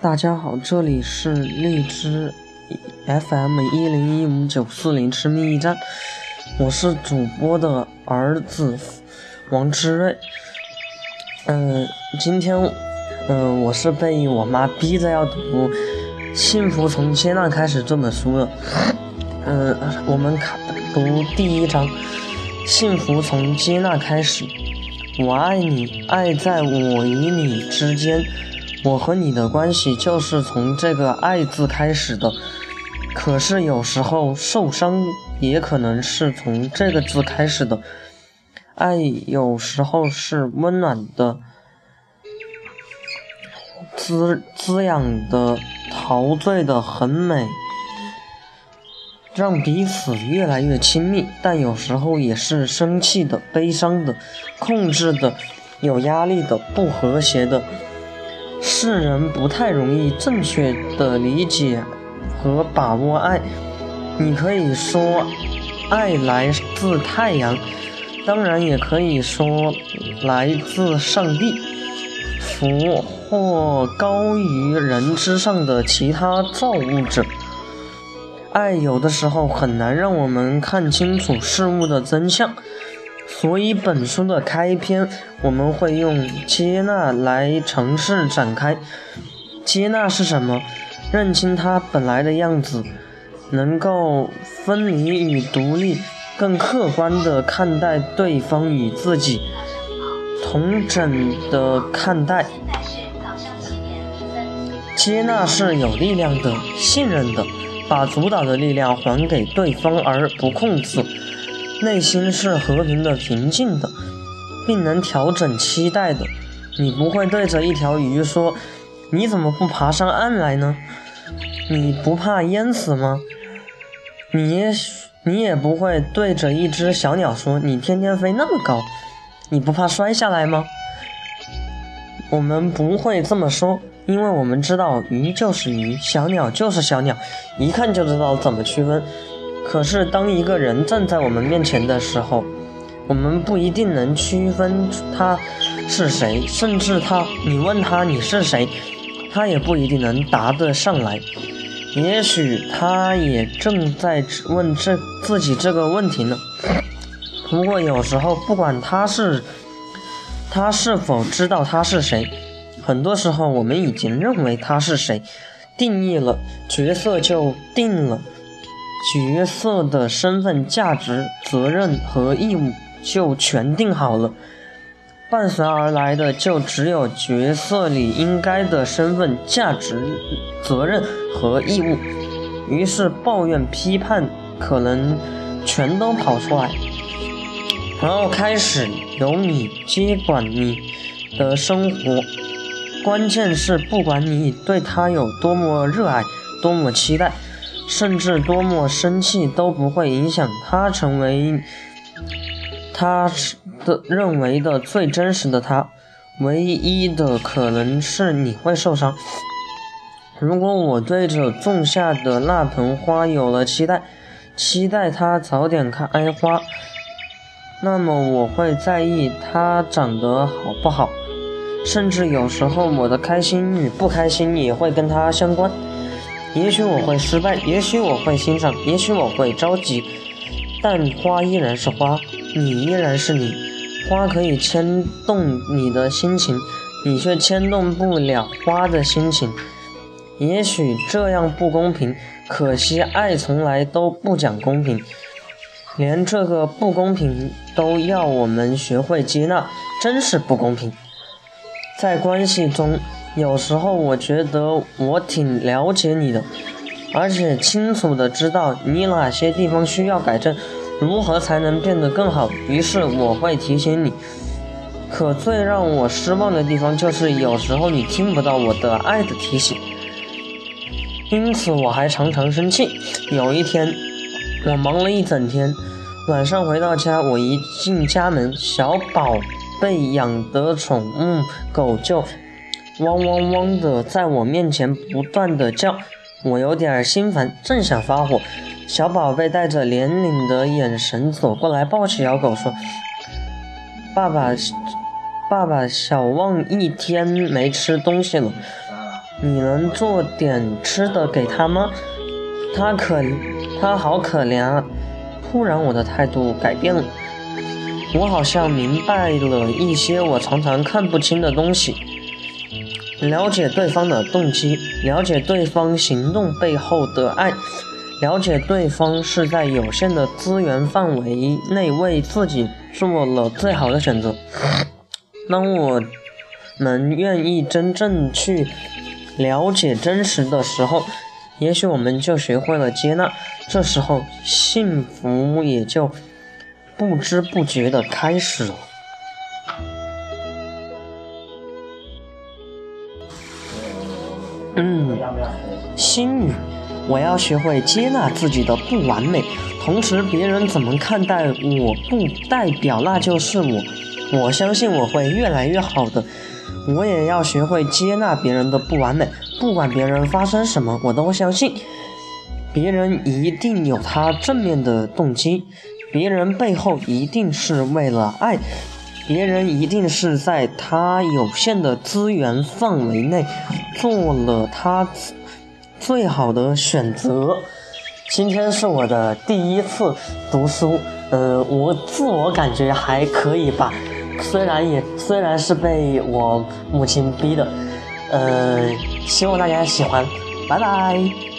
大家好，这里是荔枝 FM 一零一五九四零吃蜜驿站，我是主播的儿子王之睿。嗯，今天嗯我是被我妈逼着要读《幸福从接纳开始》这本书的。嗯，我们看读第一章，《幸福从接纳开始》。我爱你，爱在我与你之间。我和你的关系就是从这个“爱”字开始的。可是有时候受伤也可能是从这个字开始的。爱有时候是温暖的、滋滋养的、陶醉的，很美。让彼此越来越亲密，但有时候也是生气的、悲伤的、控制的、有压力的、不和谐的。世人不太容易正确的理解和把握爱。你可以说，爱来自太阳，当然也可以说来自上帝、佛或高于人之上的其他造物者。爱有的时候很难让我们看清楚事物的真相，所以本书的开篇我们会用接纳来尝试展开。接纳是什么？认清它本来的样子，能够分离与独立，更客观地看待对方与自己，同整的看待。接纳是有力量的，信任的。把主导的力量还给对方而不控制，内心是和平的、平静的，并能调整期待的。你不会对着一条鱼说：“你怎么不爬上岸来呢？”你不怕淹死吗？你也你也不会对着一只小鸟说：“你天天飞那么高，你不怕摔下来吗？”我们不会这么说。因为我们知道鱼就是鱼，小鸟就是小鸟，一看就知道怎么区分。可是当一个人站在我们面前的时候，我们不一定能区分他是谁，甚至他，你问他你是谁，他也不一定能答得上来。也许他也正在问这自己这个问题呢。不过有时候，不管他是他是否知道他是谁。很多时候，我们已经认为他是谁，定义了角色就定了，角色的身份、价值、责任和义务就全定好了，伴随而来的就只有角色里应该的身份、价值、责任和义务。于是抱怨、批判可能全都跑出来，然后开始由你接管你的生活。关键是，不管你对他有多么热爱、多么期待，甚至多么生气，都不会影响他成为他的认为的最真实的他。唯一的可能是你会受伤。如果我对着种下的那盆花有了期待，期待它早点开花，那么我会在意它长得好不好。甚至有时候，我的开心与不开心也会跟它相关。也许我会失败，也许我会欣赏，也许我会着急，但花依然是花，你依然是你。花可以牵动你的心情，你却牵动不了花的心情。也许这样不公平，可惜爱从来都不讲公平，连这个不公平都要我们学会接纳，真是不公平。在关系中，有时候我觉得我挺了解你的，而且清楚的知道你哪些地方需要改正，如何才能变得更好。于是我会提醒你。可最让我失望的地方就是，有时候你听不到我的爱的提醒，因此我还常常生气。有一天，我忙了一整天，晚上回到家，我一进家门，小宝。被养的宠物狗就汪汪汪的在我面前不断的叫，我有点心烦，正想发火，小宝贝带着怜悯的眼神走过来，抱起小狗说：“爸爸，爸爸，小旺一天没吃东西了，你能做点吃的给他吗？他可他好可怜啊！突然，我的态度改变了，我好像明白了一些我常常看不清的东西。了解对方的动机，了解对方行动背后的爱，了解对方是在有限的资源范围内为自己做了最好的选择。当我们愿意真正去了解真实的时候，也许我们就学会了接纳，这时候幸福也就不知不觉的开始了。嗯，心语，我要学会接纳自己的不完美，同时别人怎么看待我不代表那就是我。我相信我会越来越好的。我也要学会接纳别人的不完美，不管别人发生什么，我都相信别人一定有他正面的动机，别人背后一定是为了爱，别人一定是在他有限的资源范围内做了他最好的选择。今天是我的第一次读书，呃，我自我感觉还可以吧。虽然也虽然是被我母亲逼的，呃，希望大家喜欢，拜拜。